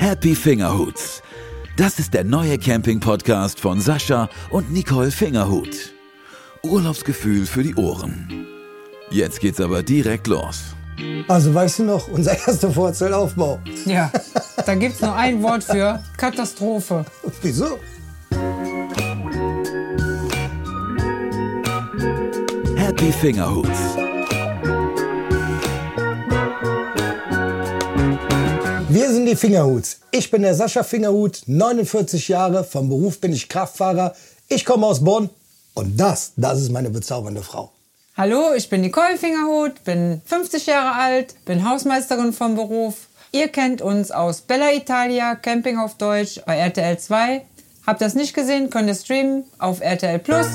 Happy Fingerhuts. Das ist der neue Camping-Podcast von Sascha und Nicole Fingerhut. Urlaubsgefühl für die Ohren. Jetzt geht's aber direkt los. Also weißt du noch, unser erster Vorzelaufbau. Ja, da gibt's nur ein Wort für Katastrophe. Wieso? Happy Fingerhuts. Sind die Fingerhuts. Ich bin der Sascha Fingerhut, 49 Jahre, vom Beruf bin ich Kraftfahrer. Ich komme aus Bonn und das, das ist meine bezaubernde Frau. Hallo, ich bin Nicole Fingerhut, bin 50 Jahre alt, bin Hausmeisterin vom Beruf. Ihr kennt uns aus Bella Italia, Camping auf Deutsch bei RTL 2. Habt ihr das nicht gesehen, könnt ihr streamen auf RTL Plus.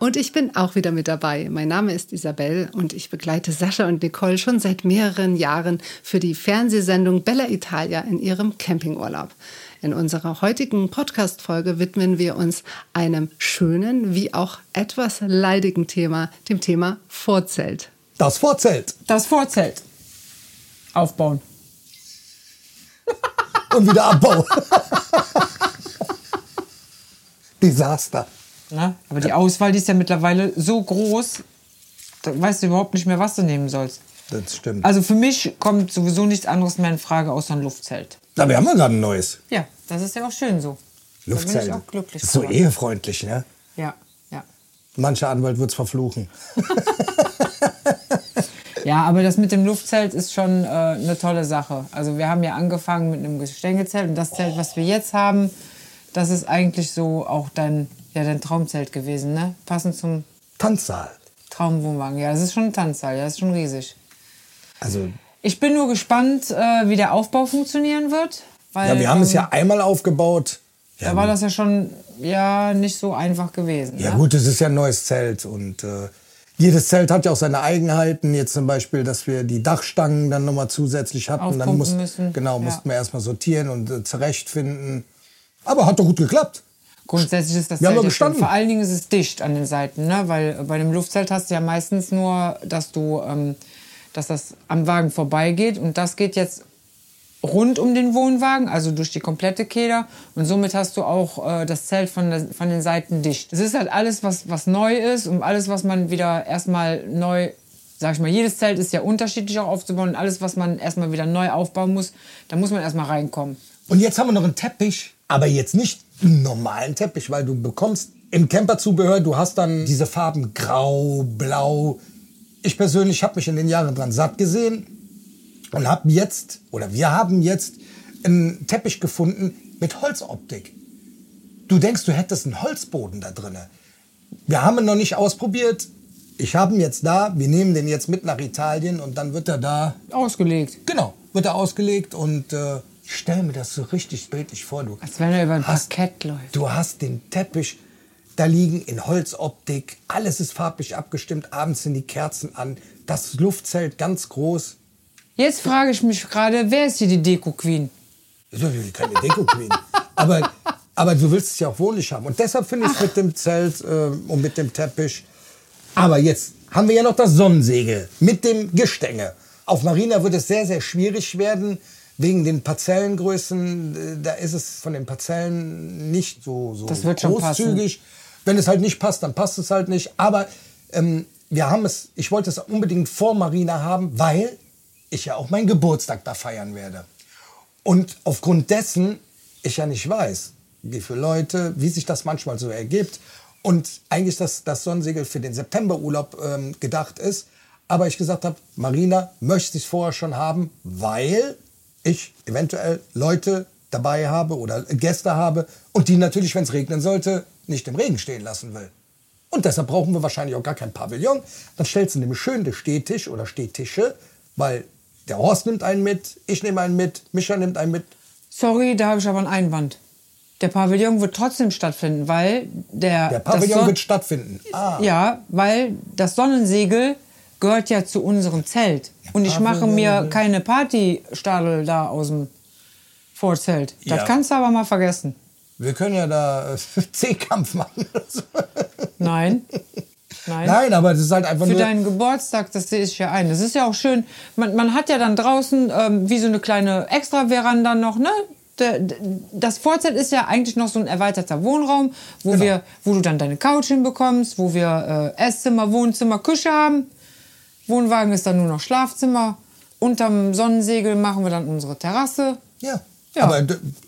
Und ich bin auch wieder mit dabei. Mein Name ist Isabel und ich begleite Sascha und Nicole schon seit mehreren Jahren für die Fernsehsendung Bella Italia in ihrem Campingurlaub. In unserer heutigen Podcast-Folge widmen wir uns einem schönen wie auch etwas leidigen Thema, dem Thema Vorzelt. Das Vorzelt Das Vorzelt aufbauen. und wieder Abbau. Desaster. Ne? Aber die Auswahl die ist ja mittlerweile so groß, da weißt du überhaupt nicht mehr, was du nehmen sollst. Das stimmt. Also für mich kommt sowieso nichts anderes mehr in Frage außer ein Luftzelt. Na, wir haben ja gerade ein neues Ja, das ist ja auch schön so. Da bin Luftzelt. ich auch glücklich. Ist so drüber. ehefreundlich, ne? Ja, ja. Mancher Anwalt wird's verfluchen. Ja, aber das mit dem Luftzelt ist schon äh, eine tolle Sache. Also wir haben ja angefangen mit einem Gestängezelt und das Zelt, was wir jetzt haben, das ist eigentlich so auch dein, ja, dein Traumzelt gewesen, ne? Passend zum Tanzsaal. Traumwohnwagen. Ja, das ist schon ein Tanzsaal, ja, das ist schon riesig. Also, Ich bin nur gespannt, äh, wie der Aufbau funktionieren wird. Weil, ja, wir haben es ähm, ja einmal aufgebaut. Da war das ja schon ja nicht so einfach gewesen. Ja ne? gut, es ist ja ein neues Zelt und äh, jedes Zelt hat ja auch seine Eigenheiten. Jetzt zum Beispiel, dass wir die Dachstangen dann nochmal zusätzlich hatten. dann Aufpumpen muss, müssen. Genau, Ja. mussten wir erstmal sortieren und äh, zurechtfinden. Aber hat doch gut geklappt. Grundsätzlich ist das Wir Zelt gestanden. Vor allen Dingen ist es dicht an den Seiten, ne? weil bei einem Luftzelt hast du ja meistens nur, dass du, ähm, dass das am Wagen vorbeigeht und das geht jetzt rund um den Wohnwagen, also durch die komplette Keder und somit hast du auch äh, das Zelt von, der, von den Seiten dicht. Es ist halt alles, was, was neu ist und alles, was man wieder erstmal neu, sag ich mal, jedes Zelt ist ja unterschiedlich auch aufzubauen und alles, was man erstmal wieder neu aufbauen muss, da muss man erstmal reinkommen. Und jetzt haben wir noch einen Teppich, aber jetzt nicht einen normalen Teppich, weil du bekommst im Camperzubehör, du hast dann diese Farben grau, blau. Ich persönlich habe mich in den Jahren dran satt gesehen und habe jetzt, oder wir haben jetzt einen Teppich gefunden mit Holzoptik. Du denkst, du hättest einen Holzboden da drinne. Wir haben ihn noch nicht ausprobiert. Ich habe ihn jetzt da. Wir nehmen den jetzt mit nach Italien und dann wird er da Ausgelegt. Genau, wird er ausgelegt und äh, ich stelle mir das so richtig bildlich vor. Du Als wenn er über ein hast, Parkett läuft. Du hast den Teppich da liegen in Holzoptik, alles ist farblich abgestimmt, abends sind die Kerzen an, das Luftzelt ganz groß. Jetzt frage ich mich gerade, wer ist hier die Deko-Queen? Keine Deko-Queen. aber, aber du willst es ja auch wohnlich haben. Und deshalb finde ich es mit dem Zelt äh, und mit dem Teppich. Aber jetzt haben wir ja noch das Sonnensegel mit dem Gestänge. Auf Marina wird es sehr, sehr schwierig werden. Wegen den Parzellengrößen, äh, da ist es von den Parzellen nicht so, so Das wird schon großzügig. Wenn es halt nicht passt, dann passt es halt nicht. Aber ähm, wir haben es, ich wollte es unbedingt vor Marina haben, weil ich ja auch meinen Geburtstag da feiern werde. Und aufgrund dessen ich ja nicht weiß, wie viele Leute, wie sich das manchmal so ergibt. Und eigentlich das, das Sonnensegel für den Septemberurlaub ähm, gedacht ist. Aber ich gesagt habe, Marina möchte ich vorher schon haben, weil ich eventuell Leute dabei habe oder Gäste habe und die natürlich, wenn es regnen sollte, nicht im Regen stehen lassen will. Und deshalb brauchen wir wahrscheinlich auch gar kein Pavillon. Dann stellst du nämlich schön den Stehtisch oder Stehtische, weil der Horst nimmt einen mit, ich nehme einen mit, Micha nimmt einen mit. Sorry, da habe ich aber einen Einwand. Der Pavillon wird trotzdem stattfinden, weil der. Der Pavillon wird stattfinden. Ah, Ja, weil das Sonnensegel gehört ja zu unserem Zelt. Und ich mache mir keine Partystadel da aus dem Vorzelt. Das Ja. kannst du aber mal vergessen. wir können ja da äh, C-Kampf machen. oder so. Nein. Nein. Nein, aber das ist halt einfach Für nur. deinen Geburtstag, das sehe ich ja ein. Das ist ja auch schön. Man, man hat ja dann draußen ähm, wie so eine kleine Extra-Veranda noch, ne? Das Vorzelt ist ja eigentlich noch so ein erweiterter Wohnraum, wo, Genau. wir, wo du dann deine Couch hinbekommst, wo wir äh, Esszimmer, Wohnzimmer, Küche haben. Wohnwagen ist dann nur noch Schlafzimmer. Unterm Sonnensegel machen wir dann unsere Terrasse. Ja. Ja. Aber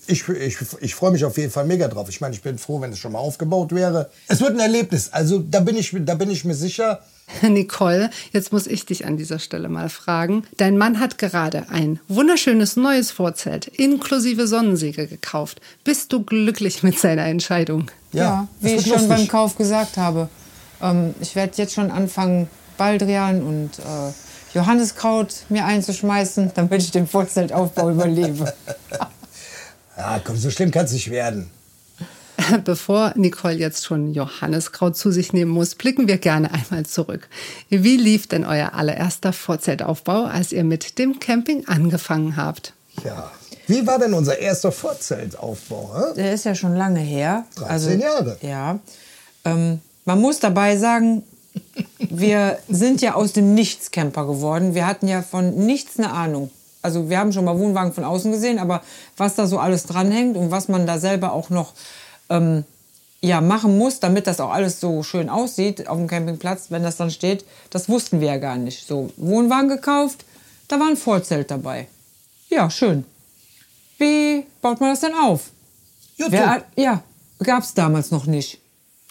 ich, ich, ich freue mich auf jeden Fall mega drauf. Ich meine, ich bin froh, wenn es schon mal aufgebaut wäre. Es wird ein Erlebnis. Also da bin ich, da bin ich mir sicher. Nicole, jetzt muss ich dich an dieser Stelle mal fragen. Dein Mann hat gerade ein wunderschönes neues Vorzelt inklusive Sonnensegel gekauft. Bist du glücklich mit seiner Entscheidung? Ja, es wie ich schon lustig. beim Kauf gesagt habe. Ähm, ich werde jetzt schon anfangen, Baldrian und äh, Johanniskraut mir einzuschmeißen, damit ich den Vorzeltaufbau überlebe. Ja, komm, so schlimm kann es nicht werden. Bevor Nicole jetzt schon Johanniskraut zu sich nehmen muss, blicken wir gerne einmal zurück. Wie lief denn euer allererster Vorzeltaufbau, als ihr mit dem Camping angefangen habt? Ja. Wie war denn unser erster Vorzeltaufbau? Hä? Der ist ja schon lange her. 13 Jahre. Ja. Ähm, man muss dabei sagen, wir sind ja aus dem Nichts Camper geworden. Wir hatten ja von nichts eine Ahnung. Also wir haben schon mal Wohnwagen von außen gesehen, aber was da so alles dranhängt und was man da selber auch noch ähm, ja, machen muss, damit das auch alles so schön aussieht auf dem Campingplatz, wenn das dann steht, das wussten wir ja gar nicht. So, Wohnwagen gekauft, da war ein Vorzelt dabei. Ja, schön. Wie baut man das denn auf? Wer, hat- ja, gab es damals noch nicht.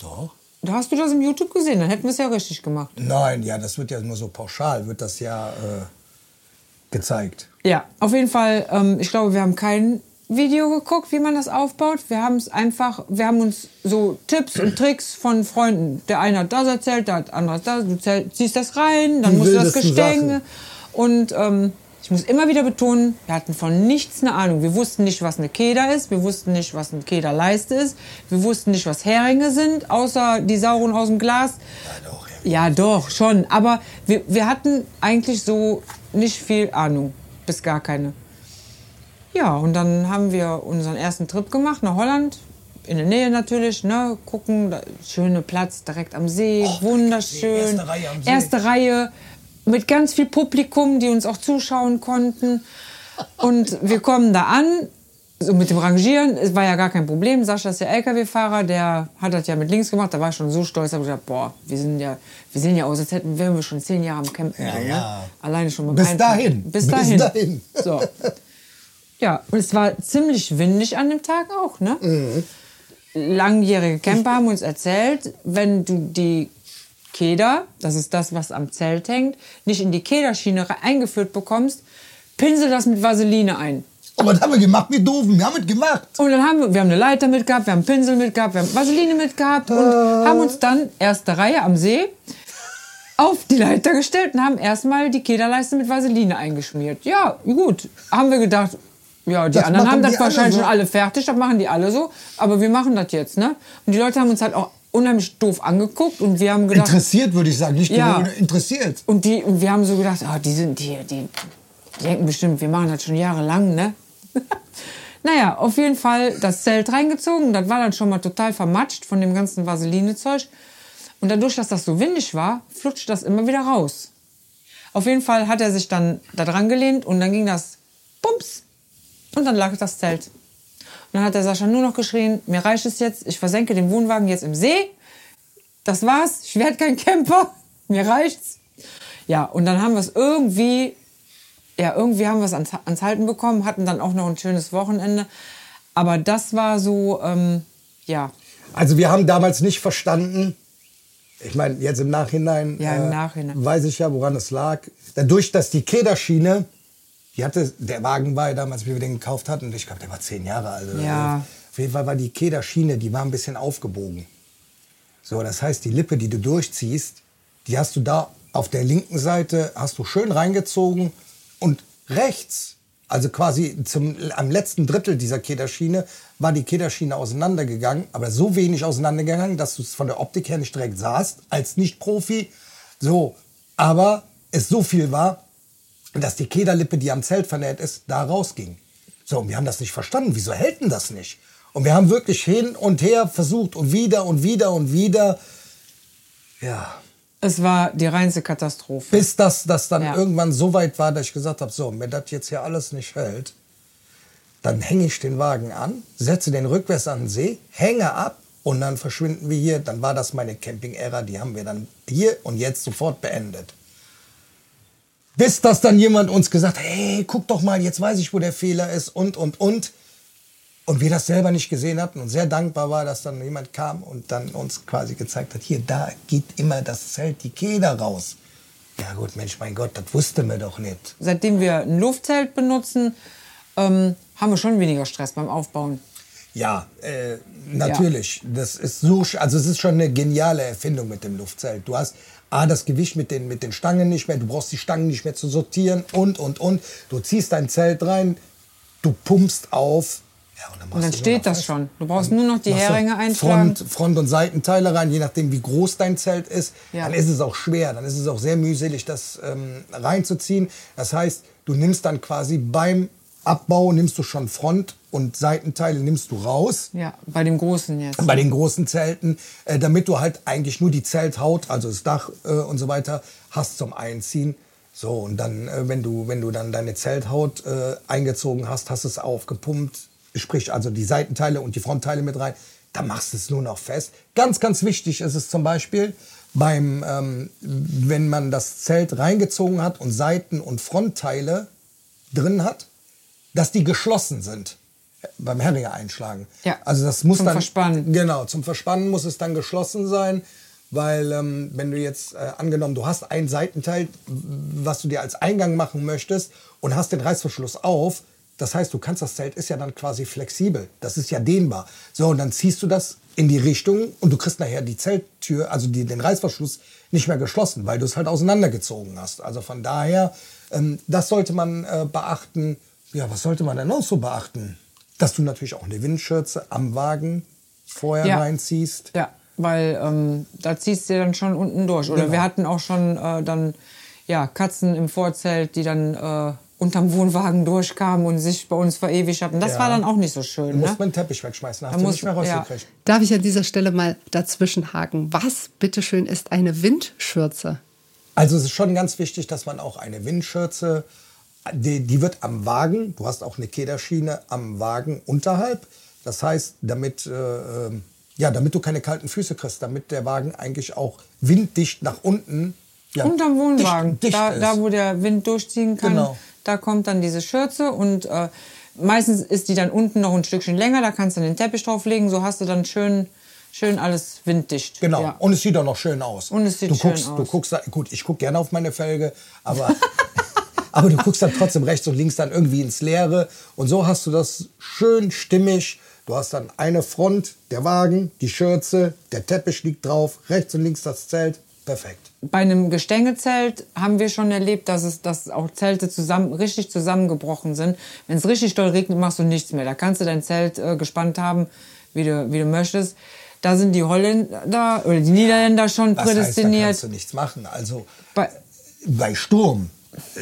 Doch. Da hast du das im YouTube gesehen, dann hätten wir es ja richtig gemacht. Nein, ja, das wird ja nur so pauschal, wird das ja äh, gezeigt. Ja, auf jeden Fall, ähm, ich glaube, wir haben kein Video geguckt, wie man das aufbaut. Wir haben es einfach, wir haben uns so Tipps und Tricks von Freunden. Der eine hat das erzählt, der hat andere das, du ziehst das rein, dann Die musst du das Gestänge. Sachen. Und ähm, ich muss immer wieder betonen, wir hatten von nichts eine Ahnung. Wir wussten nicht, was eine Keder ist, wir wussten nicht, was eine Kederleiste ist, wir wussten nicht, was Heringe sind, außer die sauren aus dem Glas. Ja, doch, ja. Ja, doch, schon. Aber wir, wir hatten eigentlich so nicht viel Ahnung. Bis gar keine. Ja, und dann haben wir unseren ersten Trip gemacht nach Holland. In der Nähe natürlich, ne? Gucken, da, schöne Platz direkt am See, wunderschön. erste Reihe am See. Erste Reihe mit ganz viel Publikum, die uns auch zuschauen konnten. Und wir kommen da an, so mit dem Rangieren, es war ja gar kein Problem. Sascha ist ja LKW-Fahrer, der hat das ja mit links gemacht, da war ich schon so stolz, habe gesagt, boah, wir sind ja, wir sehen ja aus, als hätten wären wir schon zehn Jahre am Campen. Ja, ne? ja. Alleine schon mit Bis dahin. Bis Bis dahin. dahin. So. Ja, und es war ziemlich windig an dem Tag auch, ne? Mhm. Langjährige Camper haben uns erzählt, wenn du die Keder, das ist das, was am Zelt hängt, nicht in die Kederschiene eingeführt bekommst, pinsel das mit Vaseline ein. Oh, was haben wir gemacht? Wir doofen, wir haben es gemacht. Und dann haben wir, wir haben eine Leiter mitgehabt, wir haben einen Pinsel mitgehabt, wir haben Vaseline mitgehabt und haben uns dann erste Reihe am See auf die Leiter gestellt und haben erstmal die Kederleiste mit Vaseline eingeschmiert. Ja, gut. Haben wir gedacht, ja, die Das anderen haben das wahrscheinlich so. schon alle fertig, das machen die alle so, aber wir machen das jetzt, ne? Und die Leute haben uns halt auch unheimlich doof angeguckt und wir haben gedacht, Interessiert, würde ich sagen. Nicht Ja. nur interessiert. und, die, und wir haben so gedacht, ah, die sind die, die denken bestimmt, wir machen das schon jahrelang, ne? naja, auf jeden Fall das Zelt reingezogen. Das war dann schon mal total vermatscht von dem ganzen Vaseline-Zeug. Und dadurch, dass das so windig war, flutscht das immer wieder raus. Auf jeden Fall hat er sich dann da dran gelehnt und dann ging das Bums. Und dann lag das Zelt. Dann hat der Sascha nur noch geschrien, mir reicht es jetzt, ich versenke den Wohnwagen jetzt im See. Das war's, ich werde kein Camper, mir reicht's. Ja, und dann haben wir es irgendwie, ja, irgendwie haben wir es ans, ans Halten bekommen, hatten dann auch noch ein schönes Wochenende. Aber das war so, ähm, ja, Also wir haben damals nicht verstanden, ich meine, jetzt im Nachhinein, äh, Ja, im Nachhinein. weiß ich ja, woran es lag. Dadurch, dass die Kederschiene, die hatte, der Wagen war ja damals, wie wir den gekauft hatten, ich glaube, der war zehn Jahre alt. Ja. Auf jeden Fall war die Kederschiene, die war ein bisschen aufgebogen. So, das heißt, die Lippe, die du durchziehst, die hast du da auf der linken Seite, hast du schön reingezogen und rechts, also quasi zum, am letzten Drittel dieser Kederschiene, war die Kederschiene auseinandergegangen, aber so wenig auseinandergegangen, dass du es von der Optik her nicht direkt sahst, als Nicht-Profi. So, aber es so viel war, dass die Kederlippe, die am Zelt vernäht ist, da rausging. So, und wir haben das nicht verstanden. Wieso hält denn das nicht? Und wir haben wirklich hin und her versucht und wieder und wieder und wieder. Ja. Es war die reinste Katastrophe. Bis das, das dann Ja. irgendwann so weit war, dass ich gesagt habe, so, wenn das jetzt hier alles nicht hält, dann hänge ich den Wagen an, setze den rückwärts an den See, hänge ab und dann verschwinden wir hier. Dann war das meine Camping-Ära, die haben wir dann hier und jetzt sofort beendet. Bis das dann jemand uns gesagt hat, hey, guck doch mal, jetzt weiß ich, wo der Fehler ist und, und, und. Und wir das selber nicht gesehen hatten und sehr dankbar war, dass dann jemand kam und dann uns quasi gezeigt hat, hier, da geht immer das Zelt, die Keder raus. Ja gut, Mensch, mein Gott, das wussten wir doch nicht. Seitdem wir ein Luftzelt benutzen, ähm, haben wir schon weniger Stress beim Aufbauen. Ja, äh, natürlich. Das ist so, also es ist schon eine geniale Erfindung mit dem Luftzelt. Du hast A, das Gewicht mit den, mit den Stangen nicht mehr, du brauchst die Stangen nicht mehr zu sortieren und, und, und. Du ziehst dein Zelt rein, du pumpst auf. Ja, und dann, Und dann steht das fest. schon. Du brauchst nur noch die Heringe einschlagen. Front, Front- und Seitenteile rein, je nachdem, wie groß dein Zelt ist. Ja. Dann ist es auch schwer, dann ist es auch sehr mühselig, das ähm, reinzuziehen. Das heißt, du nimmst dann quasi beim Abbau, nimmst du schon Front- und Seitenteile nimmst du raus. Ja, bei dem Großen jetzt. Bei den großen Zelten, äh, damit du halt eigentlich nur die Zelthaut, also das Dach äh, und so weiter, hast zum Einziehen. So, und dann, äh, wenn, du, wenn du dann deine Zelthaut äh, eingezogen hast, hast es aufgepumpt, sprich also die Seitenteile und die Frontteile mit rein, dann machst du es nur noch fest. Ganz, ganz wichtig ist es zum Beispiel, beim, ähm, wenn man das Zelt reingezogen hat und Seiten- und Frontteile drin hat, dass die geschlossen sind beim Heringe einschlagen. Ja, Also das muss zum dann Verspannen. Genau, zum Verspannen muss es dann geschlossen sein, weil ähm, wenn du jetzt äh, angenommen, du hast ein Seitenteil, was du dir als Eingang machen möchtest und hast den Reißverschluss auf, das heißt, du kannst das Zelt ist ja dann quasi flexibel, das ist ja dehnbar. So und dann ziehst du das in die Richtung und du kriegst nachher die Zelttür, also die, den Reißverschluss nicht mehr geschlossen, weil du es halt auseinandergezogen hast. Also von daher, ähm, das sollte man äh, beachten. Ja, was sollte man denn noch so beachten? Dass du natürlich auch eine Windschürze am Wagen vorher Ja. reinziehst. Ja, weil ähm, da ziehst du dann schon unten durch. Oder Genau. wir hatten auch schon äh, dann ja, Katzen im Vorzelt, die dann äh, unterm Wohnwagen durchkamen und sich bei uns verewigt hatten. Das Ja. war dann auch nicht so schön. Du musst Ne? mal den Teppich wegschmeißen, hast Da du muss- nicht mehr ja. rausgekriegt. Darf ich an dieser Stelle mal dazwischenhaken? Was, bitteschön, ist eine Windschürze? Also es ist schon ganz wichtig, dass man auch eine Windschürze, die, die wird am Wagen, du hast auch eine Kederschiene am Wagen unterhalb. Das heißt, damit, äh, ähm, ja, damit du keine kalten Füße kriegst, damit der Wagen eigentlich auch winddicht nach unten ja, Unterm Wohnwagen, dicht, dicht da, da wo der Wind durchziehen kann, Genau. da kommt dann diese Schürze und äh, meistens ist die dann unten noch ein Stückchen länger, da kannst du den Teppich drauflegen, so hast du dann schön, schön alles winddicht. Genau. Ja. Und es sieht auch noch schön aus. Und es sieht du schön guckst, Du aus. guckst, gut, ich gucke gerne auf meine Felge, aber, aber du guckst dann trotzdem rechts und links dann irgendwie ins Leere. Und so hast du das schön stimmig. Du hast dann eine Front, der Wagen, die Schürze, der Teppich liegt drauf, rechts und links das Zelt. Perfekt. Bei einem Gestängezelt haben wir schon erlebt, dass es dass auch Zelte zusammen, richtig zusammengebrochen sind. Wenn es richtig doll regnet, machst du nichts mehr. Da kannst du dein Zelt äh, gespannt haben, wie du, wie du möchtest. Da sind die Holländer oder die Niederländer schon Das heißt, da prädestiniert. kannst du nichts machen. Also Bei- bei Sturm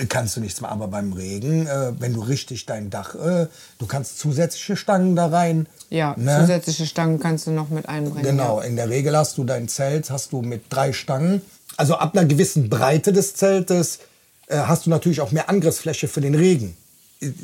kannst du nichts machen, aber beim Regen, äh, wenn du richtig dein Dach, äh, du kannst zusätzliche Stangen da rein. ja, ne? zusätzliche Stangen kannst du noch mit einbringen. Genau, Ja. in der Regel hast du dein Zelt, hast du mit drei Stangen. Also ab einer gewissen Breite des Zeltes äh, hast du natürlich auch mehr Angriffsfläche für den Regen.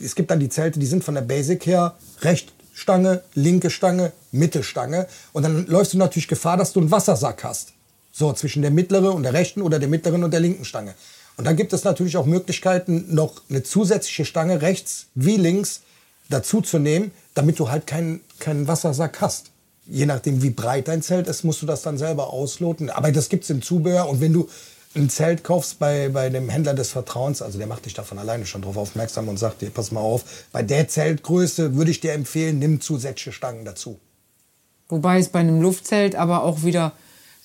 Es gibt dann die Zelte, die sind von der Basic her recht Stange, linke Stange, Mittelstange. Und dann läufst du natürlich Gefahr, dass du einen Wassersack hast. So zwischen der mittleren und der rechten oder der mittleren und der linken Stange. Und dann gibt es natürlich auch Möglichkeiten, noch eine zusätzliche Stange rechts wie links dazu zu nehmen, damit du halt keinen, keinen Wassersack hast. Je nachdem, wie breit dein Zelt ist, musst du das dann selber ausloten. Aber das gibt's im Zubehör. Und wenn du ein Zelt kaufst bei, bei dem Händler des Vertrauens, also der macht dich davon alleine schon drauf aufmerksam und sagt dir, pass mal auf, bei der Zeltgröße würde ich dir empfehlen, nimm zusätzliche Stangen dazu. Wobei es bei einem Luftzelt aber auch wieder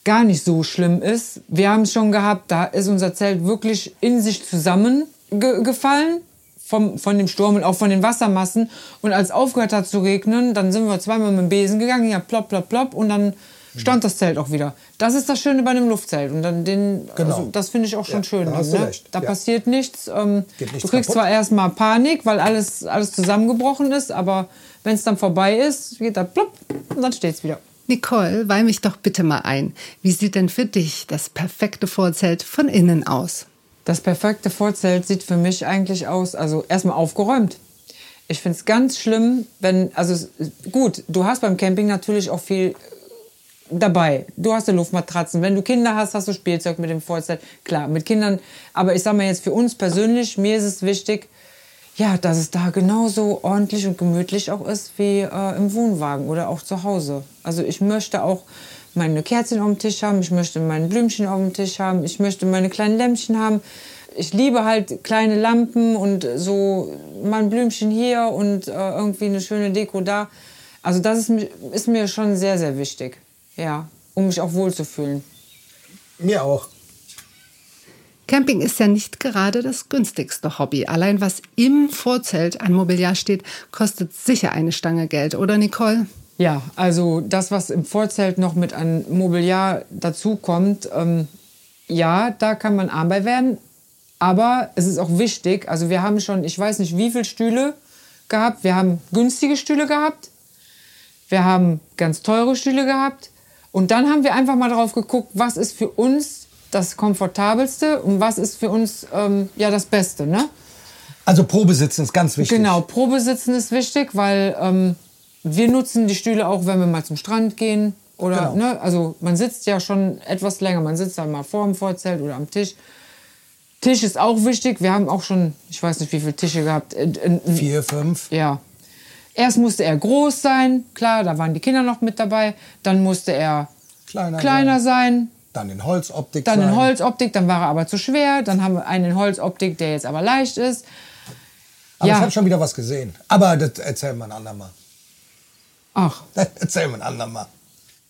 gar nicht so schlimm ist. Wir haben es schon gehabt, da ist unser Zelt wirklich in sich zusammengefallen vom, von dem Sturm und auch von den Wassermassen. Und als aufgehört hat zu regnen, dann sind wir zweimal mit dem Besen gegangen, ja plopp, plopp, plopp und dann stand das Zelt auch wieder. Das ist das Schöne bei einem Luftzelt. Und dann den, Genau. also, das finde ich auch schon Ja, schön. da hast du ne? recht, Da ja. passiert nichts. Ähm, nichts du kriegst kaputt. zwar erstmal Panik, weil alles, alles zusammengebrochen ist, aber wenn es dann vorbei ist, geht da plopp und dann steht es wieder. Nicole, weih mich doch bitte mal ein. Wie sieht denn für dich das perfekte Vorzelt von innen aus? Das perfekte Vorzelt sieht für mich eigentlich aus, also erstmal aufgeräumt. Ich finde es ganz schlimm, wenn, also gut, du hast beim Camping natürlich auch viel dabei. Du hast ja Luftmatratzen. Wenn du Kinder hast, hast du Spielzeug mit dem Vorzelt. Klar, mit Kindern. Aber ich sag mal jetzt für uns persönlich, mir ist es wichtig, ja, dass es da genauso ordentlich und gemütlich auch ist wie äh, im Wohnwagen oder auch zu Hause. Also ich möchte auch meine Kerzen auf dem Tisch haben, ich möchte meine Blümchen auf dem Tisch haben, ich möchte meine kleinen Lämpchen haben. Ich liebe halt kleine Lampen und so mal ein Blümchen hier und äh, irgendwie eine schöne Deko da. Also das ist, ist mir schon sehr, sehr wichtig. Ja, um mich auch wohlzufühlen. Mir auch. Camping ist ja nicht gerade das günstigste Hobby. Allein was im Vorzelt an Mobiliar steht, kostet sicher eine Stange Geld, oder Nicole? Ja, also das, was im Vorzelt noch mit an Mobiliar dazukommt, ähm, ja, da kann man arm bei werden. Aber es ist auch wichtig, also wir haben schon, ich weiß nicht, wie viele Stühle gehabt. Wir haben günstige Stühle gehabt. Wir haben ganz teure Stühle gehabt. Und dann haben wir einfach mal drauf geguckt, was ist für uns das Komfortabelste und was ist für uns ähm, ja das Beste. Ne? Also Probesitzen ist ganz wichtig. Genau, Probesitzen ist wichtig, weil ähm, wir nutzen die Stühle auch, wenn wir mal zum Strand gehen. Oder, Genau. ne, also man sitzt ja schon etwas länger. Man sitzt dann mal vor dem Vorzelt oder am Tisch. Tisch ist auch wichtig. Wir haben auch schon, ich weiß nicht, wie viele Tische gehabt. Äh, äh, Vier, fünf. Ja. Erst musste er groß sein, klar, da waren die Kinder noch mit dabei. Dann musste er Kleiner kleiner sein, Dann in Holzoptik dann in Holzoptik, dann war er aber zu schwer. Dann haben wir einen in Holzoptik, der jetzt aber leicht ist. Aber Ja. ich habe schon wieder was gesehen. Aber das erzählen wir ein andermal. Ach, Das erzählen wir ein andermal.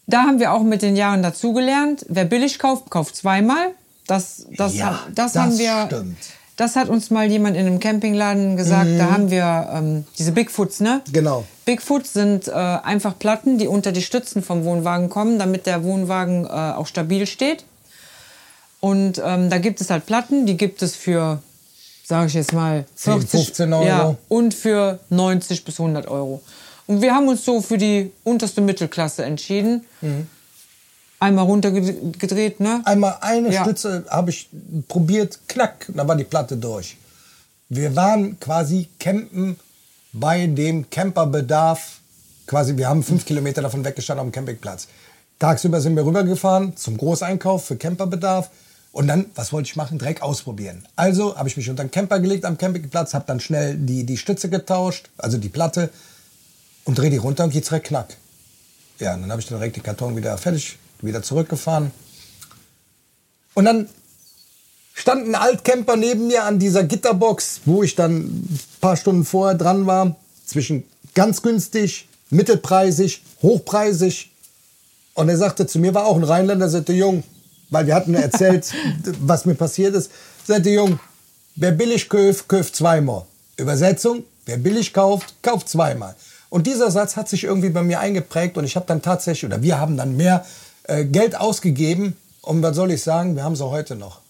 Da haben wir auch mit den Jahren dazugelernt. Wer billig kauft, kauft zweimal. Das, das, Ja, das, das haben wir. stimmt. Das hat uns mal jemand in einem Campingladen gesagt. Da haben wir ähm, diese Bigfoots, ne? Genau. Bigfoots sind äh, einfach Platten, die unter die Stützen vom Wohnwagen kommen, damit der Wohnwagen äh, auch stabil steht. Und ähm, da gibt es halt Platten, die gibt es für, sage ich jetzt mal, 10, 40, 15 Euro. Ja, und für 90 bis 100 Euro. Und wir haben uns so für die unterste Mittelklasse entschieden. Mhm. Einmal runtergedreht, ne? Einmal eine Ja. Stütze habe ich probiert, knack, da war die Platte durch. Wir waren quasi campen bei dem Camperbedarf. Quasi, wir haben fünf Kilometer davon weggestanden auf dem Campingplatz. Tagsüber sind wir rübergefahren zum Großeinkauf für Camperbedarf. Und dann, was wollte ich machen? Direkt ausprobieren. Also habe ich mich unter den Camper gelegt am Campingplatz, habe dann schnell die, die Stütze getauscht, also die Platte, und drehe die runter und geht's direkt knack. Ja, und dann habe ich dann direkt den Karton wieder fertig, wieder zurückgefahren. Und dann stand ein Altcamper neben mir an dieser Gitterbox, wo ich dann ein paar Stunden vorher dran war. Zwischen ganz günstig, mittelpreisig, hochpreisig. Und er sagte zu mir, war auch ein Rheinländer, sagte Jung, weil wir hatten erzählt, was mir passiert ist. Sagte Jung, wer billig kauft, kauft zweimal. Übersetzung, wer billig kauft, kauft zweimal. Und dieser Satz hat sich irgendwie bei mir eingeprägt und ich habe dann tatsächlich, oder wir haben dann mehr äh, Geld ausgegeben. Und was soll ich sagen, wir haben sie heute noch.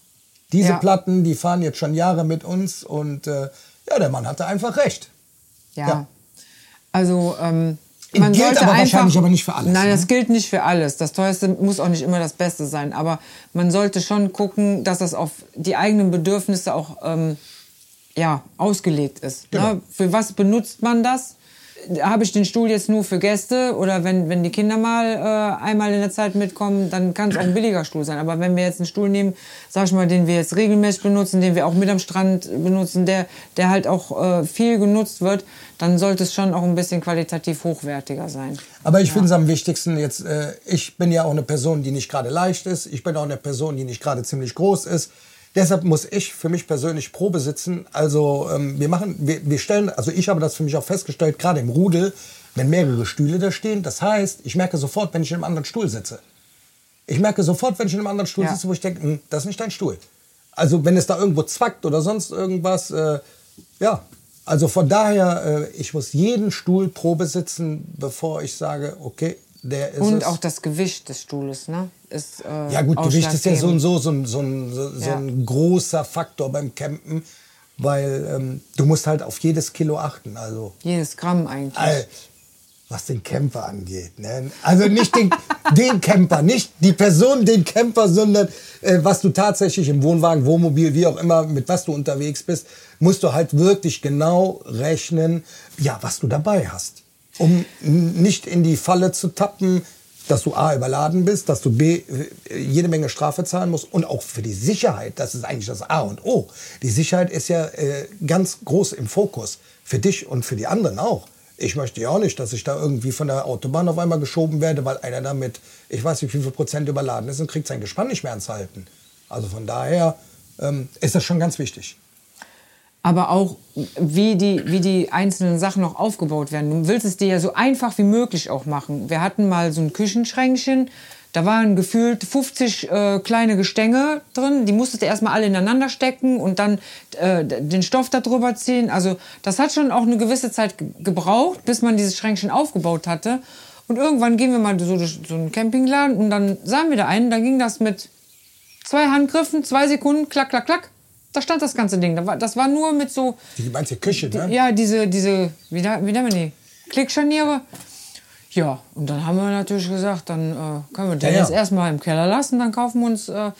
Diese Ja. Platten, die fahren jetzt schon Jahre mit uns und äh, ja, der Mann hatte einfach recht. Ja. Ja. Also ähm, Gilt man sollte aber einfach, wahrscheinlich aber nicht für alles, Nein, ne? das gilt nicht für alles. Das teuerste muss auch nicht immer das Beste sein. Aber man sollte schon gucken, dass das auf die eigenen Bedürfnisse auch ähm, ja, ausgelegt ist. Genau. Ne? Für was benutzt man das? Habe ich den Stuhl jetzt nur für Gäste oder wenn, wenn die Kinder mal äh, einmal in der Zeit mitkommen, dann kann es auch ein billiger Stuhl sein. Aber wenn wir jetzt einen Stuhl nehmen, sag ich mal, den wir jetzt regelmäßig benutzen, den wir auch mit am Strand benutzen, der, der halt auch äh, viel genutzt wird, dann sollte es schon auch ein bisschen qualitativ hochwertiger sein. Aber ich finde es am wichtigsten jetzt, äh, ich bin ja auch eine Person, die nicht gerade leicht ist. Ich bin auch eine Person, die nicht gerade ziemlich groß ist. Deshalb muss ich für mich persönlich Probe sitzen. Also ähm, wir machen, wir, wir stellen, also ich habe das für mich auch festgestellt, gerade im Rudel, wenn mehrere Stühle da stehen. Das heißt, ich merke sofort, wenn ich in einem anderen Stuhl sitze. Ich merke sofort, wenn ich in einem anderen Stuhl Ja. sitze, wo ich denke, hm, das ist nicht dein Stuhl. Also wenn es da irgendwo zwackt oder sonst irgendwas, äh, ja. Also von daher, äh, ich muss jeden Stuhl Probe sitzen, bevor ich sage, okay, der ist Und es. auch das Gewicht des Stuhles, ne? Ist, äh, ja gut, Gewicht ist ja so und so so ein, so ein, so, so Ja. ein großer Faktor beim Campen, weil ähm, du musst halt auf jedes Kilo achten. Also Jedes Gramm eigentlich. all, was den Camper angeht. Ne? Also nicht den, den Camper, nicht die Person, den Camper, sondern äh, was du tatsächlich im Wohnwagen, Wohnmobil, wie auch immer, mit was du unterwegs bist, musst du halt wirklich genau rechnen, ja, was du dabei hast. Um nicht in die Falle zu tappen, dass du A, überladen bist, dass du B, äh, jede Menge Strafe zahlen musst und auch für die Sicherheit, das ist eigentlich das A und O. Die Sicherheit ist ja äh, ganz groß im Fokus, für dich und für die anderen auch. Ich möchte ja auch nicht, dass ich da irgendwie von der Autobahn auf einmal geschoben werde, weil einer damit, ich weiß nicht wie viel Prozent überladen ist und kriegt sein Gespann nicht mehr ans Halten. Also von daher ähm, ist das schon ganz wichtig. Aber auch wie die, wie die einzelnen Sachen noch aufgebaut werden. Du willst es dir ja so einfach wie möglich auch machen. Wir hatten mal so ein Küchenschränkchen, da waren gefühlt 50 äh, kleine Gestänge drin, die musstest du erstmal alle ineinander stecken und dann äh, den Stoff da drüber ziehen. Also das hat schon auch eine gewisse Zeit ge- gebraucht, bis man dieses Schränkchen aufgebaut hatte. Und irgendwann gehen wir mal so durch so einen Campingladen und dann sahen wir da einen, da ging das mit zwei Handgriffen, zwei Sekunden, klack, klack, klack. Da stand das ganze Ding. Das war nur mit so, Die du Küche, ne? ja, diese, diese, wie, da, wie nennen wir die? Klickscharniere. Ja, und dann haben wir natürlich gesagt, dann äh, können wir den Ja, ja. jetzt erstmal im Keller lassen, dann kaufen wir uns, äh, ja,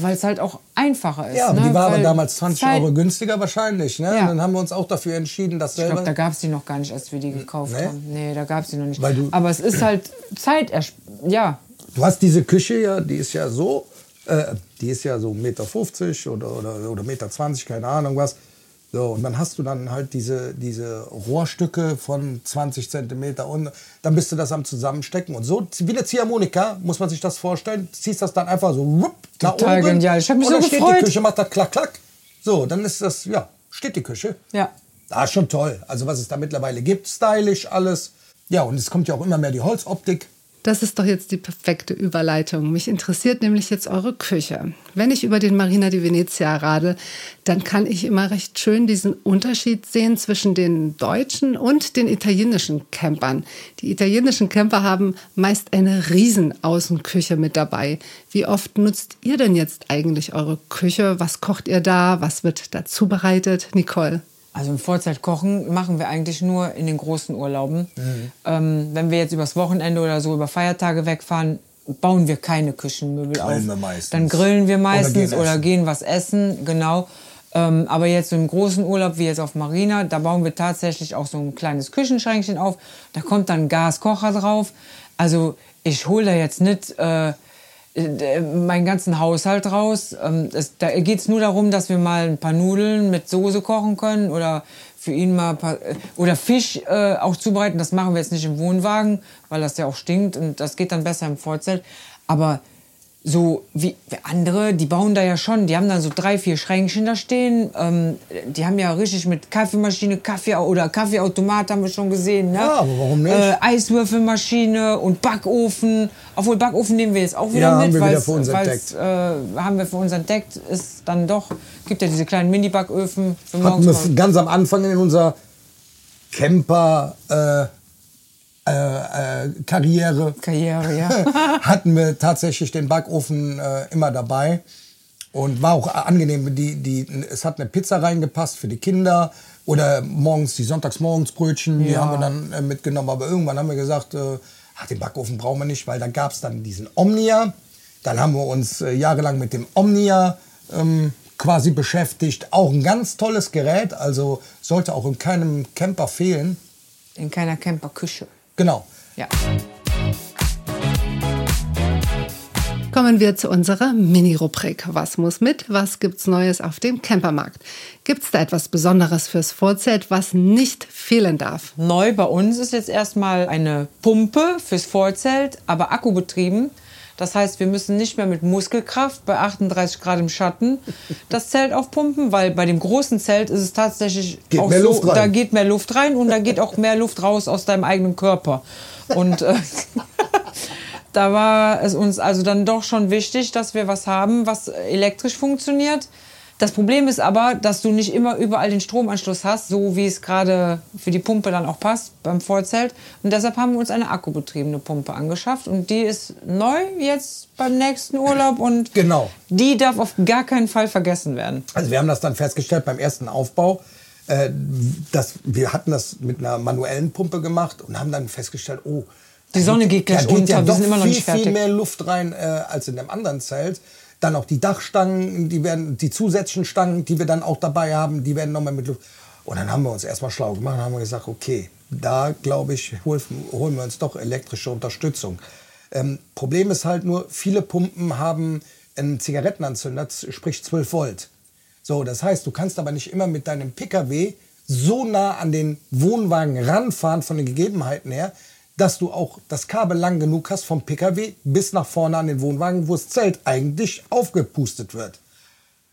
weil es halt auch einfacher ist. Ja, aber ne? die war aber Weil damals 20 Zeit- Euro günstiger wahrscheinlich. Ne? Ja. Und dann haben wir uns auch dafür entschieden, das Ich selber. glaube, da gab es die noch gar nicht, als wir die gekauft Nee? haben. Nee, da gab es die noch nicht. Weil du- aber es ist halt Zeit, ja, Du hast diese Küche ja, die ist ja so, äh, die ist ja so 1,50 Meter oder, oder, oder 1,20 Meter, keine Ahnung was. So, und dann hast du dann halt diese, diese Rohrstücke von 20 Zentimeter und dann bist du das am Zusammenstecken. Und so wie eine Ziehharmonika, muss man sich das vorstellen, ziehst das dann einfach so wupp, nach Total oben. genial. Ich hab mich und so steht gefreut. die Küche, macht das klack, klack. So, dann ist das, ja, steht die Küche. ja. Ah, schon toll. Also was es da mittlerweile gibt, stylisch alles. Ja, und es kommt ja auch immer mehr die Holzoptik. Das ist doch jetzt die perfekte Überleitung. Mich interessiert nämlich jetzt eure Küche. Wenn ich über den Marina di Venezia rade, dann kann ich immer recht schön diesen Unterschied sehen zwischen den deutschen und den italienischen Campern. Die italienischen Camper haben meist eine riesen Außenküche mit dabei. Wie oft nutzt ihr denn jetzt eigentlich eure Küche? Was kocht ihr da? Was wird da zubereitet? Nicole. Also im Vorzeit kochen machen wir eigentlich nur in den großen Urlauben. Mhm. Ähm, wenn wir jetzt übers Wochenende oder so über Feiertage wegfahren, bauen wir keine Küchenmöbel Grillen auf. wir meistens. Dann grillen wir meistens gehen oder gehen, was essen, genau. Ähm, aber jetzt im großen Urlaub, wie jetzt auf Marina, da bauen wir tatsächlich auch so ein kleines Küchenschränkchen auf. Da kommt dann Gaskocher drauf. Also ich hole da jetzt nicht äh, meinen ganzen Haushalt raus. Ähm, es, da geht es nur darum, dass wir mal ein paar Nudeln mit Soße kochen können oder für ihn mal paar, äh, oder Fisch äh, auch zubereiten. Das machen wir jetzt nicht im Wohnwagen, weil das ja auch stinkt und das geht dann besser im Vorzelt. Aber so wie andere, die bauen da ja schon, die haben dann so drei, vier Schränkchen da stehen. Ähm, die haben ja richtig mit Kaffeemaschine, Kaffee oder Kaffeeautomat haben wir schon gesehen. Ne? Ja, aber warum nicht? Äh, Eiswürfelmaschine und Backofen. Obwohl Backofen nehmen wir jetzt auch wieder Ja, haben mit, wir wieder weil's- für uns weil's, Äh, haben wir für uns entdeckt. Ist dann doch gibt ja diese kleinen Mini-Backöfen Hatten wir ganz am Anfang in unserer Camper äh, äh, äh, Karriere Karriere, ja. hatten wir tatsächlich den Backofen äh, immer dabei und war auch angenehm. Die, die, es hat eine Pizza reingepasst für die Kinder oder morgens die Sonntagsmorgensbrötchen, die Ja. haben wir dann äh, mitgenommen. Aber irgendwann haben wir gesagt, äh, ach, den Backofen brauchen wir nicht, weil da gab es dann diesen Omnia. Dann haben wir uns äh, jahrelang mit dem Omnia ähm, quasi beschäftigt. Auch ein ganz tolles Gerät, also sollte auch in keinem Camper fehlen. In keiner Camperküche. Genau. Ja. Kommen wir zu unserer Mini-Rubrik. Was muss mit? Was gibt's Neues auf dem Campermarkt? Gibt's da etwas Besonderes fürs Vorzelt, was nicht fehlen darf? Neu bei uns ist jetzt erstmal eine Pumpe fürs Vorzelt, aber akkubetrieben. Das heißt, wir müssen nicht mehr mit Muskelkraft bei 38 Grad im Schatten das Zelt aufpumpen, weil bei dem großen Zelt ist es tatsächlich Geht auch mehr so, da geht mehr Luft rein und da geht auch mehr Luft raus aus deinem eigenen Körper. Und äh, da war es uns also dann doch schon wichtig, dass wir was haben, was elektrisch funktioniert. Das Problem ist aber, dass du nicht immer überall den Stromanschluss hast, so wie es gerade für die Pumpe dann auch passt beim Vorzelt. Und deshalb haben wir uns eine akkubetriebene Pumpe angeschafft und die ist neu jetzt beim nächsten Urlaub und Genau. die darf auf gar keinen Fall vergessen werden. Also wir haben das dann festgestellt beim ersten Aufbau. Äh, das, wir hatten das mit einer manuellen Pumpe gemacht und haben dann festgestellt, oh, Die Sonne geht gleich unter, ja wir sind immer noch viel, nicht fertig. viel mehr Luft rein äh, als in dem anderen Zelt. Dann auch die Dachstangen, die werden, die zusätzlichen Stangen, die wir dann auch dabei haben, die werden nochmal mit Luft. Und dann haben wir uns erstmal schlau gemacht und haben gesagt, okay, da glaube ich, hol- holen wir uns doch elektrische Unterstützung. Ähm, Problem ist halt nur, viele Pumpen haben einen Zigarettenanzünder, sprich 12 Volt. So, das heißt, du kannst aber nicht immer mit deinem Pkw so nah an den Wohnwagen ranfahren von den Gegebenheiten her, dass du auch das Kabel lang genug hast vom Pkw bis nach vorne an den Wohnwagen, wo das Zelt eigentlich aufgepustet wird.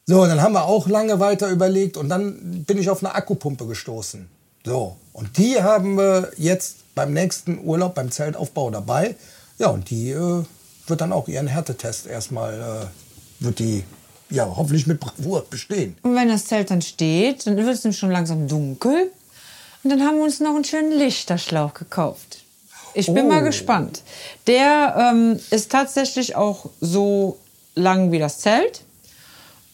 So, dann haben wir auch lange weiter überlegt und dann bin ich auf eine Akkupumpe gestoßen. So, und die haben wir jetzt beim nächsten Urlaub, beim Zeltaufbau dabei. Ja, und die äh, wird dann auch ihren Härtetest erstmal, äh, wird die ja hoffentlich mit Bravour bestehen. Und wenn das Zelt dann steht, dann wird es schon langsam dunkel. Und dann haben wir uns noch einen schönen Lichterschlauch gekauft. Ich bin Oh. mal gespannt. Der ähm, ist tatsächlich auch so lang wie das Zelt.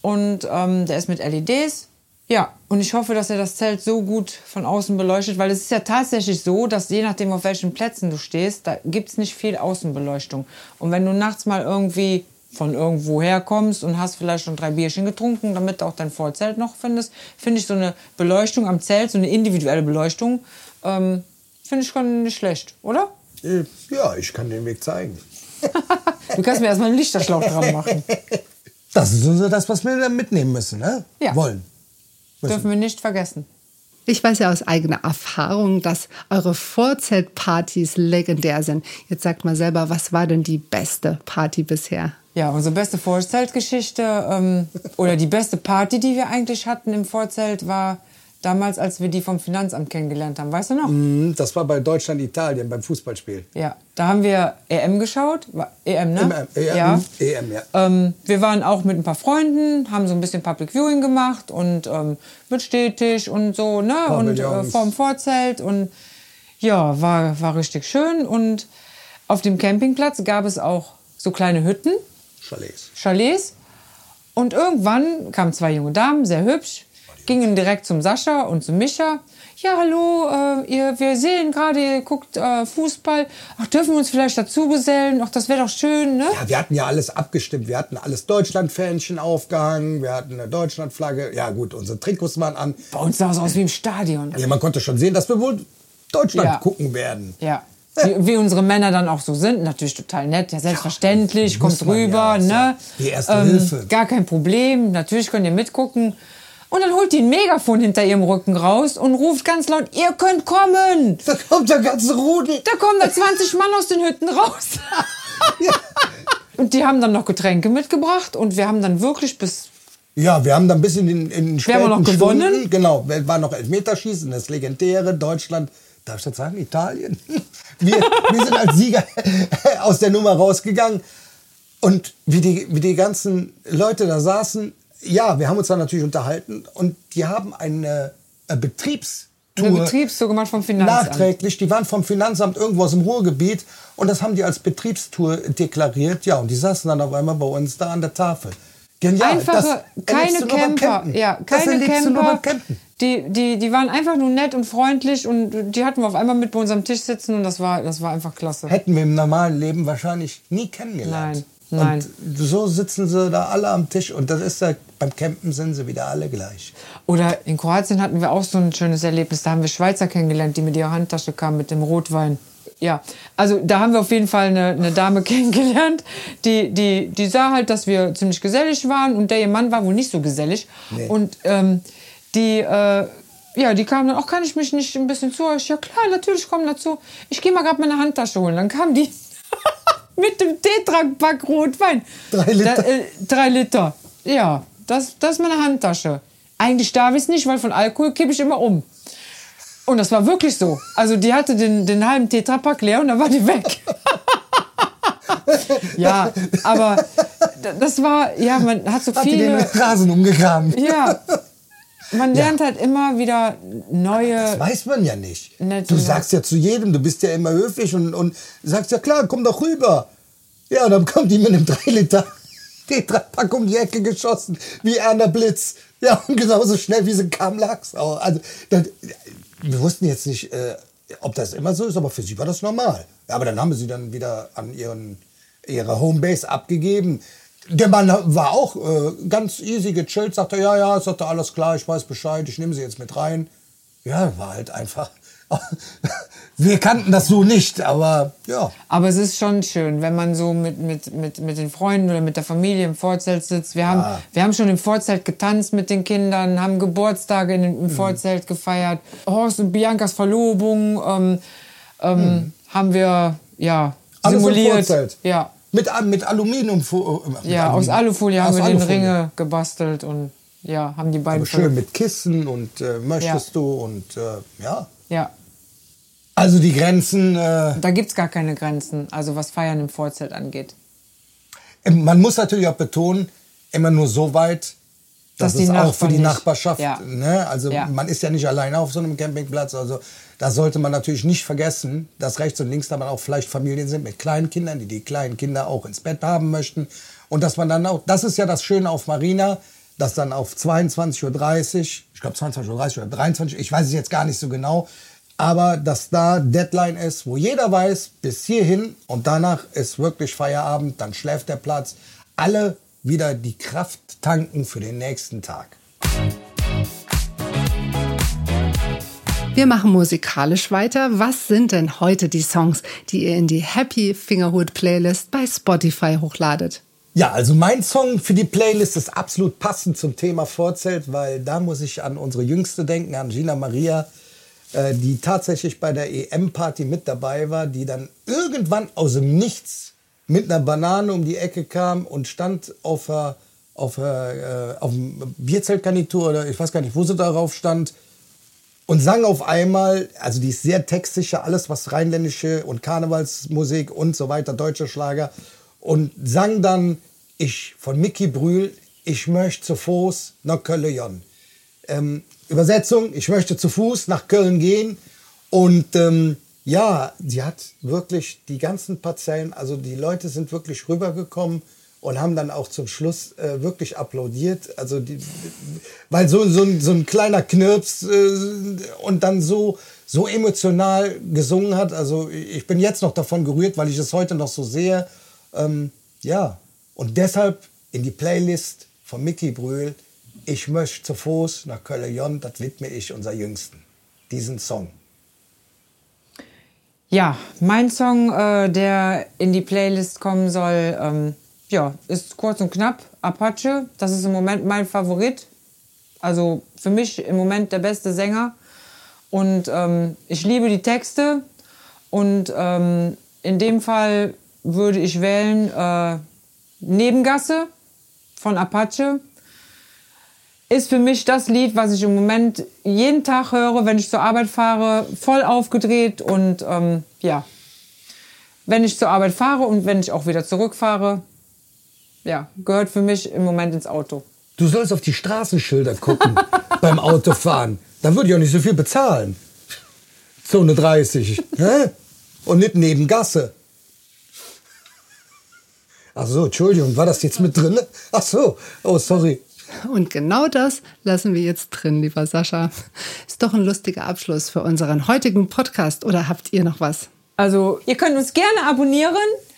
Und ähm, der ist mit LEDs. Ja, und ich hoffe, dass er das Zelt so gut von außen beleuchtet, weil es ist ja tatsächlich so, dass je nachdem, auf welchen Plätzen du stehst, da gibt es nicht viel Außenbeleuchtung. Und wenn du nachts mal irgendwie von irgendwo herkommst und hast vielleicht schon drei Bierchen getrunken, damit du auch dein Vorzelt noch findest, finde ich so eine Beleuchtung am Zelt, so eine individuelle Beleuchtung, ähm, finde ich schon nicht schlecht, oder? Äh, Ja, ich kann den Weg zeigen. Du kannst mir erstmal einen Lichterschlauch dran machen. Das ist so das, was wir dann mitnehmen müssen, ne? Ja. Wollen. Dürfen wir nicht vergessen. Ich weiß ja aus eigener Erfahrung, dass eure Vorzeltpartys legendär sind. Jetzt sagt mal selber, was war denn die beste Party bisher? Ja, unsere beste Vorzeltgeschichte ähm, oder die beste Party, die wir eigentlich hatten im Vorzelt, war damals, als wir die vom Finanzamt kennengelernt haben. Weißt du noch? Mhm, Das war bei Deutschland-Italien beim Fußballspiel. Ja, da haben wir EM geschaut. EM, ne? EM, EM, ja. EM, ja. Ähm, wir waren auch mit ein paar Freunden, haben so ein bisschen Public Viewing gemacht und ähm, mit Stehtisch und so, ne? Und äh, vorm Vorzelt und ja, war, war richtig schön. Und auf dem Campingplatz gab es auch so kleine Hütten. Chalets. Chalets. Und irgendwann kamen zwei junge Damen, sehr hübsch, gingen direkt zum Sascha und zu Micha. Ja, hallo, äh, ihr, wir sehen gerade, ihr guckt äh, Fußball. Ach, dürfen wir uns vielleicht dazu gesellen? Ach, das wäre doch schön, ne? Ja, wir hatten ja alles abgestimmt. Wir hatten alles Deutschland-Fähnchen aufgehangen. Wir hatten eine Deutschland-Flagge. Ja, gut, unsere Trikots waren an. Bei uns sah es aus wie im Stadion. Ja, man konnte schon sehen, dass wir wohl Deutschland Ja. gucken werden. Ja. Wie, wie unsere Männer dann auch so sind, natürlich total nett, ja selbstverständlich, muss kommt rüber, ja, ja ne? die erste Hilfe. Gar kein Problem, natürlich könnt ihr mitgucken. Und dann holt die ein Megafon hinter ihrem Rücken raus und ruft ganz laut, ihr könnt kommen! Da kommt der ganze Rudel. Da kommen da 20 Mann aus den Hütten raus. Und die haben dann noch Getränke mitgebracht und wir haben dann wirklich bis Ja, wir haben dann bis in den in Wir haben noch gewonnen. Stunden, genau, war noch Elfmeterschießen, das legendäre Deutschland. Darf ich das sagen? Italien? Wir, wir sind als Sieger aus der Nummer rausgegangen. Und wie die, wie die ganzen Leute da saßen, ja, wir haben uns dann natürlich unterhalten und die haben eine, äh, Betriebstour eine Betriebstour gemacht vom Finanzamt. nachträglich. Die waren vom Finanzamt irgendwo aus dem Ruhrgebiet und das haben die als Betriebstour deklariert. Ja, und die saßen dann auf einmal bei uns da an der Tafel. Genial. Einfache, das keine Camper. Ja, das keine nur Camper. Die, die, die waren einfach nur nett und freundlich und die hatten wir auf einmal mit bei unserem Tisch sitzen und das war, das war einfach klasse. Hätten wir im normalen Leben wahrscheinlich nie kennengelernt. Nein, nein. Und so sitzen sie da alle am Tisch und das ist ja, beim Campen sind sie wieder alle gleich. Oder in Kroatien hatten wir auch so ein schönes Erlebnis. Da haben wir Schweizer kennengelernt, die mit ihrer Handtasche kamen mit dem Rotwein. Ja, also da haben wir auf jeden Fall eine, eine Dame kennengelernt, die, die, die sah halt, dass wir ziemlich gesellig waren und der ihr Mann war wohl nicht so gesellig. Nee. Und ähm, die, äh, ja, die kam dann, auch kann ich mich nicht ein bisschen zu euch? Ja klar, natürlich, komm dazu. Ich gehe mal gerade meine Handtasche holen. Dann kam die mit dem Tetra-Pack Rotwein. Drei Liter. Da, äh, drei Liter. Ja, das, das ist meine Handtasche. Eigentlich darf ich es nicht, weil von Alkohol kippe ich immer um. Und das war wirklich so. Also die hatte den, den halben Tetrapack leer und dann war die weg. ja, aber das war, ja, man hat so Hat die den viele. Rasen umgegraben? Ja, man lernt halt immer wieder neue. Das weiß man ja nicht. Nett du sagst ja zu jedem, du bist ja immer höflich und, und sagst ja klar, komm doch rüber. Ja, und dann kommt die mit einem 3 Liter Tetrapack um die Ecke geschossen, wie Erna Blitz. Ja, und genauso schnell wie sie kam, lag's auch. Also, das, wir wussten jetzt nicht, äh, ob das immer so ist, aber für sie war das normal. Ja, aber dann haben wir sie dann wieder an ihren, ihre Homebase abgegeben. Der Mann war auch äh, ganz easy gechillt, sagte, ja, ja, sagte, alles klar, ich weiß Bescheid, ich nehme sie jetzt mit rein. Ja, war halt einfach. wir kannten das so nicht, aber ja. Aber es ist schon schön, wenn man so mit, mit, mit, mit den Freunden oder mit der Familie im Vorzelt sitzt. Wir haben, Ja. wir haben schon im Vorzelt getanzt mit den Kindern, haben Geburtstage in, Mhm. im Vorzelt gefeiert. Horst und Biancas Verlobung ähm, ähm, haben wir ja Mhm. Alles im simuliert. Vorzelt? Ja, Mit, mit Aluminium. äh, mit ja aus Alufolie haben Aus wir den Alufolie. Ringe gebastelt und ja, haben die beiden Aber schön mit Kissen und äh, möchtest Ja. du und äh, ja. Ja, Also die Grenzen, äh, da gibt es gar keine Grenzen, also was Feiern im Vorzelt angeht. man muss natürlich auch betonen, immer nur so weit, die es auch für die nicht- Nachbarschaft, Ja. ne? also Ja. man ist ja nicht alleine auf so einem Campingplatz, also da sollte man natürlich nicht vergessen, dass rechts und links dann auch vielleicht Familien sind mit kleinen Kindern, die die kleinen Kinder auch ins Bett haben möchten und dass man dann auch, das ist ja das Schöne auf Marina, dass dann auf 22.30 Uhr, ich glaube 22.30 Uhr oder 23 Uhr, ich weiß es jetzt gar nicht so genau, aber dass da Deadline ist, wo jeder weiß, bis hierhin und danach ist wirklich Feierabend, dann schläft der Platz. Alle wieder die Kraft tanken für den nächsten Tag. Wir machen musikalisch weiter. Was sind denn heute die Songs, die ihr in die Happy Fingerhood Playlist bei Spotify hochladet? Ja, also mein Song für die Playlist ist absolut passend zum Thema Vorzelt, weil da muss ich an unsere Jüngste denken, an Gina Maria, äh, die tatsächlich bei der EM-Party mit dabei war, die dann irgendwann aus dem Nichts mit einer Banane um die Ecke kam und stand auf, der, auf, der, äh, auf dem Bierzeltgarnitur oder ich weiß gar nicht, wo sie darauf stand und sang auf einmal, also die ist sehr textsicher, alles was rheinländische und Karnevalsmusik und so weiter, deutsche Schlager und sang dann ich von Mickey Brühl, ich möchte zu Fuß nach Köln. Ähm, Übersetzung, ich möchte zu Fuß nach Köln gehen und ähm, ja, sie hat wirklich die ganzen Parzellen, also die Leute sind wirklich rübergekommen und haben dann auch zum Schluss äh, wirklich applaudiert. Also die, weil so, so, ein, so ein kleiner Knirps äh, und dann so, so emotional gesungen hat. Also ich bin jetzt noch davon gerührt, weil ich es heute noch so sehe. Ähm, ja, und deshalb in die Playlist von Mickey Brühl, ich möchte zu Fuß nach Köln, das widme ich unser Jüngsten, diesen Song. Ja, mein Song, äh, der in die Playlist kommen soll, ähm, ja, ist kurz und knapp. Apache, das ist im Moment mein Favorit. Also für mich im Moment der beste Sänger. Und ähm, ich liebe die Texte. Und ähm, in dem Fall würde ich wählen äh, Nebengasse von Apache. Ist für mich das Lied, was ich im Moment jeden Tag höre, wenn ich zur Arbeit fahre, voll aufgedreht. Und ähm, ja, wenn ich zur Arbeit fahre und wenn ich auch wieder zurückfahre, ja, gehört für mich im Moment ins Auto. Du sollst auf die Straßenschilder gucken beim Autofahren. Da würde ich auch nicht so viel bezahlen. Zone 30. Hä? Und nicht neben Gasse. Ach so, Entschuldigung, war das jetzt mit drin? Ach so, oh sorry. Und genau das lassen wir jetzt drin, lieber Sascha. Ist doch ein lustiger Abschluss für unseren heutigen Podcast. Oder habt ihr noch was? Also, ihr könnt uns gerne abonnieren.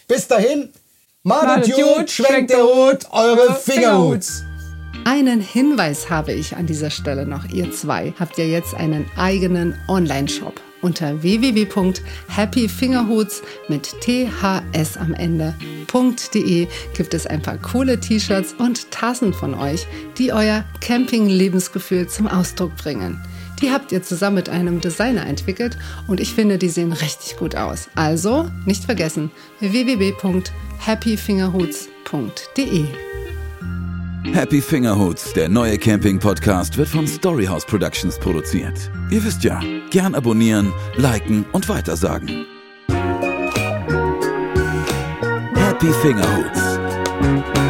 Bis dahin, Madet gut, schwenkt der Hut, eure Fingerhuts. Einen Hinweis habe ich an dieser Stelle noch. Ihr zwei habt ja jetzt einen eigenen Online-Shop. Unter www.happyfingerhuts mit THS am Ende.de gibt es ein paar coole T-Shirts und Tassen von euch, die euer Camping-Lebensgefühl zum Ausdruck bringen. Die habt ihr zusammen mit einem Designer entwickelt und ich finde, die sehen richtig gut aus. Also nicht vergessen www.happyfingerhuts.de. Happy Fingerhoods, der neue Camping-Podcast, wird von Storyhouse Productions produziert. Ihr wisst ja, gern abonnieren, liken und weitersagen. Happy Fingerhoods.